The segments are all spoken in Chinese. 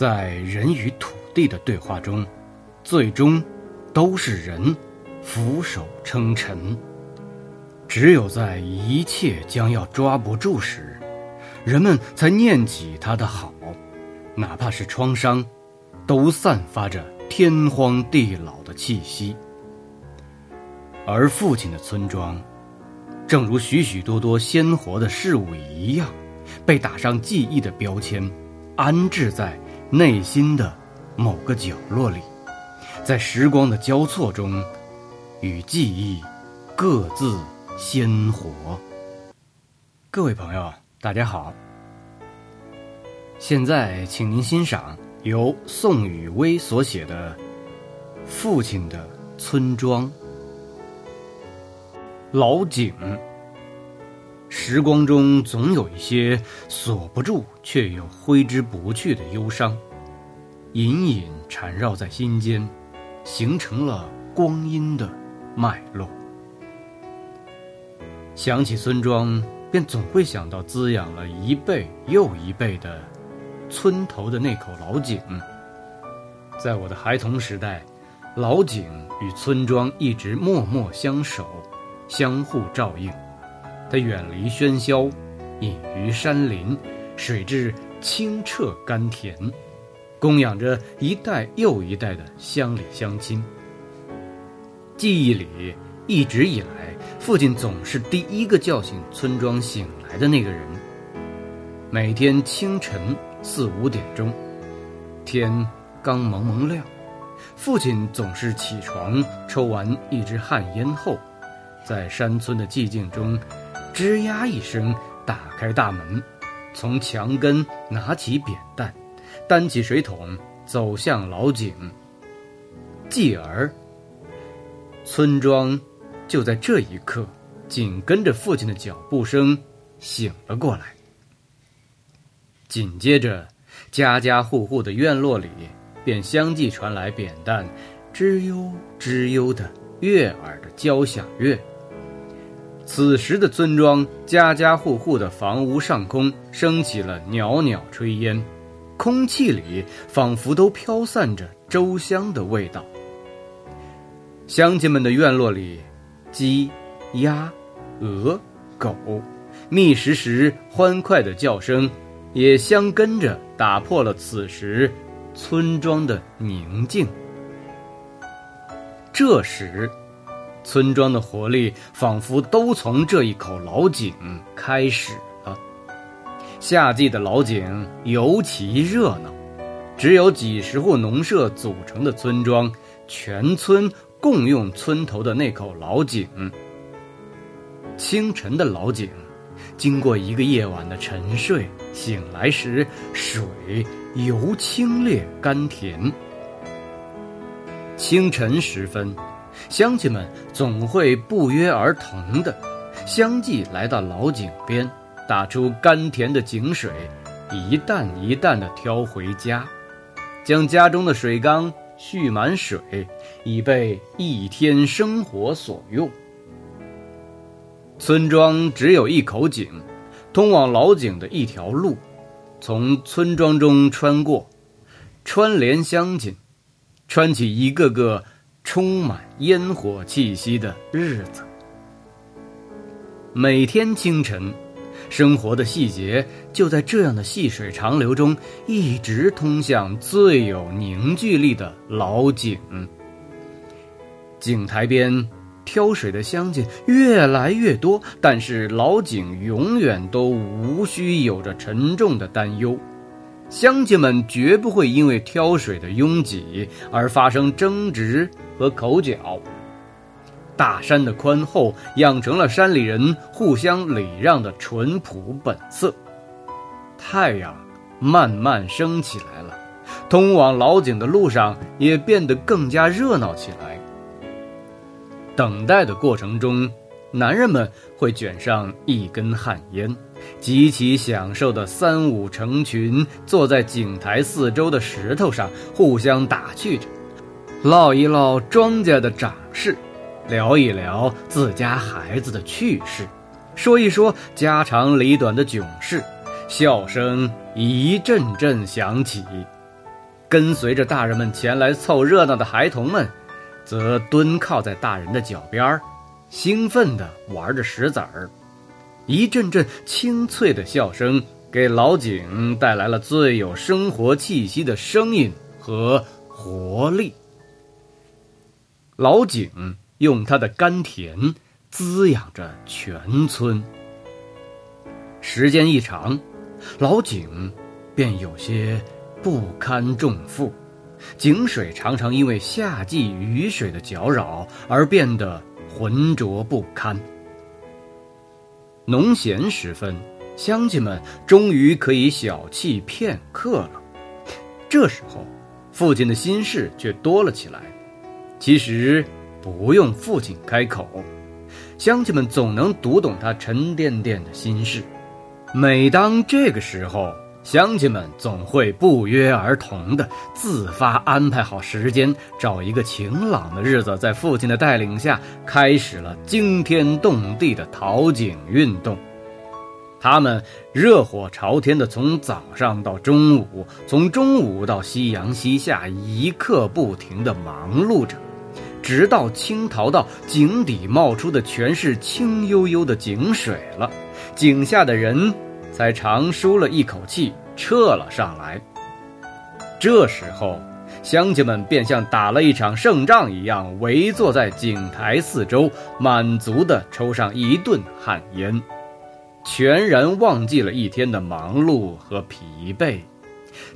在人与土地的对话中，最终都是人俯首称臣。只有在一切将要抓不住时，人们才念起他的好，哪怕是创伤，都散发着天荒地老的气息。而父亲的村庄，正如许许多多鲜活的事物一样，被打上记忆的标签，安置在。内心的某个角落里，在时光的交错中，与记忆各自鲜活。各位朋友，大家好。现在，请您欣赏由宋雨薇所写的《父亲的村庄》。老井。时光中总有一些锁不住却又挥之不去的忧伤，隐隐缠绕在心间，形成了光阴的脉络。想起村庄，便总会想到滋养了一辈又一辈的村头的那口老井。在我的孩童时代，老井与村庄一直默默相守，相互照应。它远离喧嚣，隐于山林，水质清澈甘甜，供养着一代又一代的乡里乡亲。记忆里，一直以来，父亲总是第一个叫醒村庄醒来的那个人。每天清晨四五点钟，天刚蒙蒙亮，父亲总是起床，抽完一支旱烟后，在山村的寂静中。吱呀一声，打开大门，从墙根拿起扁担，担起水桶，走向老井。继而，村庄就在这一刻，紧跟着父亲的脚步声醒了过来。紧接着，家家户户的院落里便相继传来扁担吱悠吱悠的悦耳的交响乐。此时的村庄，家家户户的房屋上空升起了袅袅炊烟，空气里仿佛都飘散着粥香的味道。乡亲们的院落里，鸡、鸭、鹅、狗觅食时欢快的叫声，也相跟着打破了此时村庄的宁静。这时。村庄的活力仿佛都从这一口老井开始了。夏季的老井尤其热闹，只有几十户农舍组成的村庄，全村共用村头的那口老井。清晨的老井，经过一个夜晚的沉睡，醒来时水尤清冽甘甜。清晨时分。乡亲们总会不约而同的相继来到老井边，打出甘甜的井水，一担一担的挑回家，将家中的水缸蓄满水，以备一天生活所用。村庄只有一口井，通往老井的一条路，从村庄中穿过，穿连乡亲，穿起一个个。充满烟火气息的日子。每天清晨，生活的细节就在这样的细水长流中，一直通向最有凝聚力的老井。井台边挑水的乡亲越来越多，但是老井永远都无需有着沉重的担忧。乡亲们绝不会因为挑水的拥挤而发生争执和口角。大山的宽厚养成了山里人互相礼让的淳朴本色。太阳慢慢升起来了，通往老井的路上也变得更加热闹起来。等待的过程中，男人们会卷上一根旱烟。极其享受的三五成群坐在井台四周的石头上，互相打趣着，唠一唠庄稼的长势，聊一聊自家孩子的趣事，说一说家长里短的囧事，笑声一阵阵响起。跟随着大人们前来凑热闹的孩童们，则蹲靠在大人的脚边儿，兴奋地玩着石子儿。一阵阵清脆的笑声，给老井带来了最有生活气息的声音和活力。老井用他的甘甜滋养着全村。时间一长，老井便有些不堪重负，井水常常因为夏季雨水的搅扰而变得浑浊不堪。农闲时分，乡亲们终于可以小憩片刻了。这时候，父亲的心事却多了起来。其实不用父亲开口，乡亲们总能读懂他沉甸甸的心事。每当这个时候，乡亲们总会不约而同的自发安排好时间，找一个晴朗的日子，在父亲的带领下，开始了惊天动地的淘井运动。他们热火朝天的从早上到中午，从中午到夕阳西下，一刻不停的忙碌着，直到清淘到井底冒出的全是清悠悠的井水了，井下的人。才长舒了一口气，撤了上来。这时候，乡亲们便像打了一场胜仗一样，围坐在井台四周，满足地抽上一顿旱烟，全然忘记了一天的忙碌和疲惫。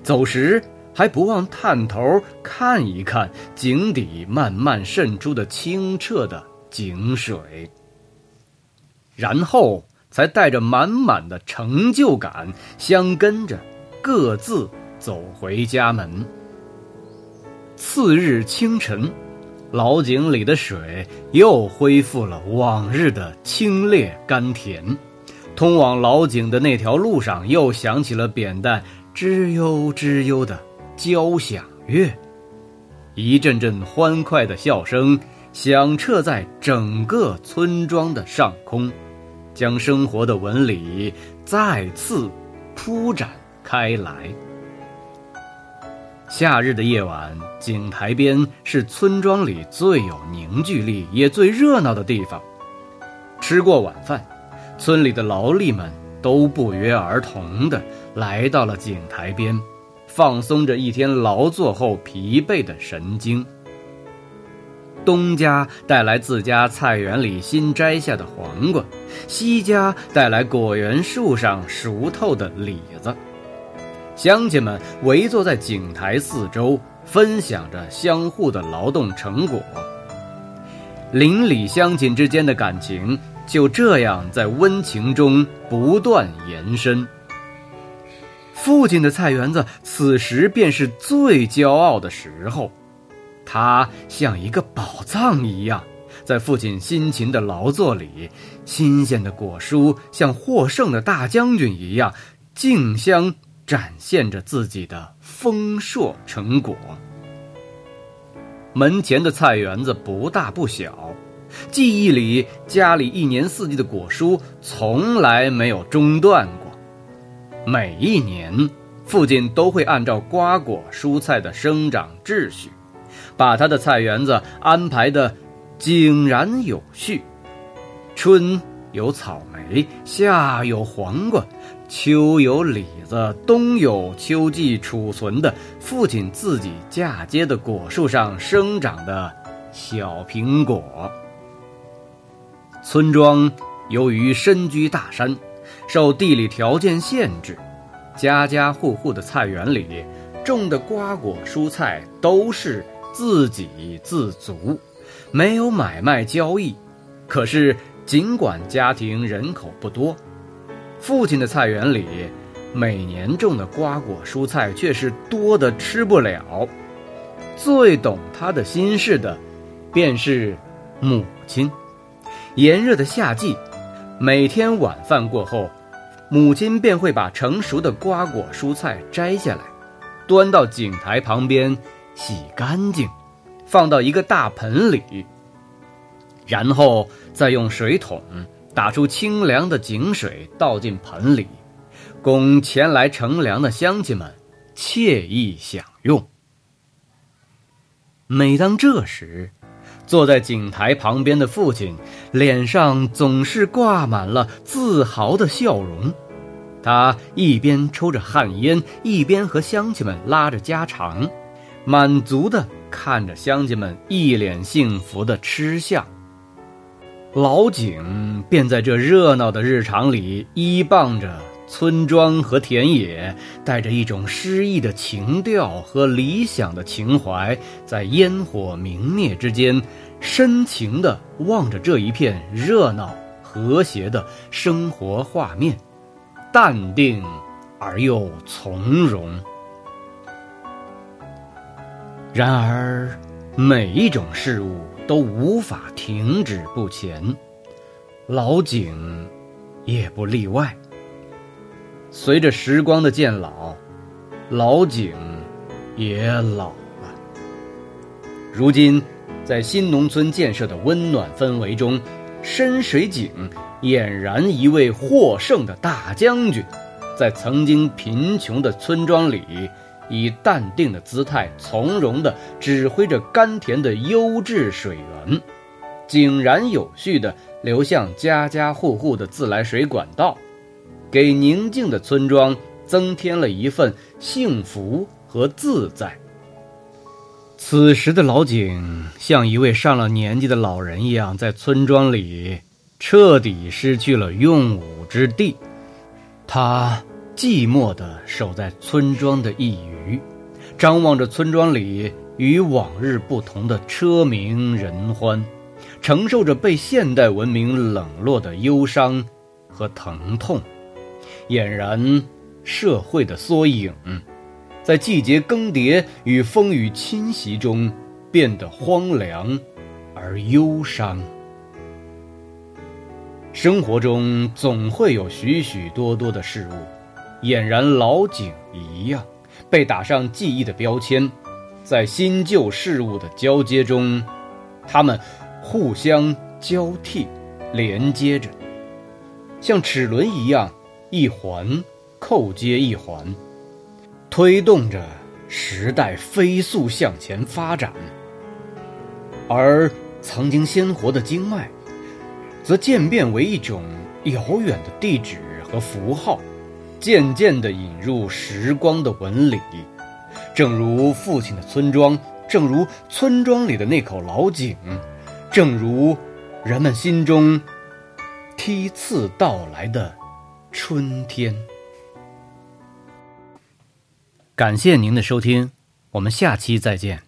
走时还不忘探头看一看井底慢慢渗出的清澈的井水，然后。才带着满满的成就感，相跟着各自走回家门。次日清晨，老井里的水又恢复了往日的清冽甘甜，通往老井的那条路上又响起了扁担吱悠吱悠的交响乐，一阵阵欢快的笑声响彻在整个村庄的上空。将生活的纹理再次铺展开来。夏日的夜晚，井台边是村庄里最有凝聚力也最热闹的地方。吃过晚饭，村里的劳力们都不约而同地来到了井台边，放松着一天劳作后疲惫的神经。东家带来自家菜园里新摘下的黄瓜，西家带来果园树上熟透的李子。乡亲们围坐在井台四周，分享着相互的劳动成果。邻里乡亲之间的感情就这样在温情中不断延伸。父亲的菜园子此时便是最骄傲的时候。它像一个宝藏一样，在父亲辛勤的劳作里，新鲜的果蔬像获胜的大将军一样，竞相展现着自己的丰硕成果。门前的菜园子不大不小，记忆里家里一年四季的果蔬从来没有中断过，每一年，父亲都会按照瓜果蔬菜的生长秩序。把他的菜园子安排的井然有序，春有草莓，夏有黄瓜，秋有李子，冬有秋季储存的父亲自己嫁接的果树上生长的小苹果。村庄由于身居大山，受地理条件限制，家家户户的菜园里种的瓜果蔬菜都是。自给自足，没有买卖交易。可是，尽管家庭人口不多，父亲的菜园里每年种的瓜果蔬菜却是多的吃不了。最懂他的心事的，便是母亲。炎热的夏季，每天晚饭过后，母亲便会把成熟的瓜果蔬菜摘下来，端到井台旁边。洗干净，放到一个大盆里，然后再用水桶打出清凉的井水，倒进盆里，供前来乘凉的乡亲们惬意享用。每当这时，坐在井台旁边的父亲脸上总是挂满了自豪的笑容。他一边抽着旱烟，一边和乡亲们拉着家常，满足地看着乡亲们一脸幸福的吃相。老井便在这热闹的日常里依傍着村庄和田野，带着一种诗意的情调和理想的情怀，在烟火明灭之间，深情地望着这一片热闹和谐的生活画面，淡定而又从容。然而，每一种事物。都无法停止不前，老井也不例外。随着时光的渐老，老井也老了。如今，在新农村建设的温暖氛围中，深水井俨然一位获胜的大将军，在曾经贫穷的村庄里。以淡定的姿态，从容地指挥着甘甜的优质水源，井然有序地流向家家户户的自来水管道，给宁静的村庄增添了一份幸福和自在。此时的老井像一位上了年纪的老人一样，在村庄里彻底失去了用武之地，他。寂寞地守在村庄的一隅，张望着村庄里与往日不同的车鸣人欢，承受着被现代文明冷落的忧伤和疼痛，俨然社会的缩影，在季节更迭与风雨侵袭中变得荒凉而忧伤。生活中总会有许许多多的事物。俨然老井一样，被打上记忆的标签，在新旧事物的交接中，它们互相交替、连接着，像齿轮一样，一环扣接一环，推动着时代飞速向前发展。而曾经鲜活的经脉，则渐变为一种遥远的地址和符号。渐渐地引入时光的纹理，正如父亲的村庄，正如村庄里的那口老井，正如人们心中梯次到来的春天。感谢您的收听，我们下期再见。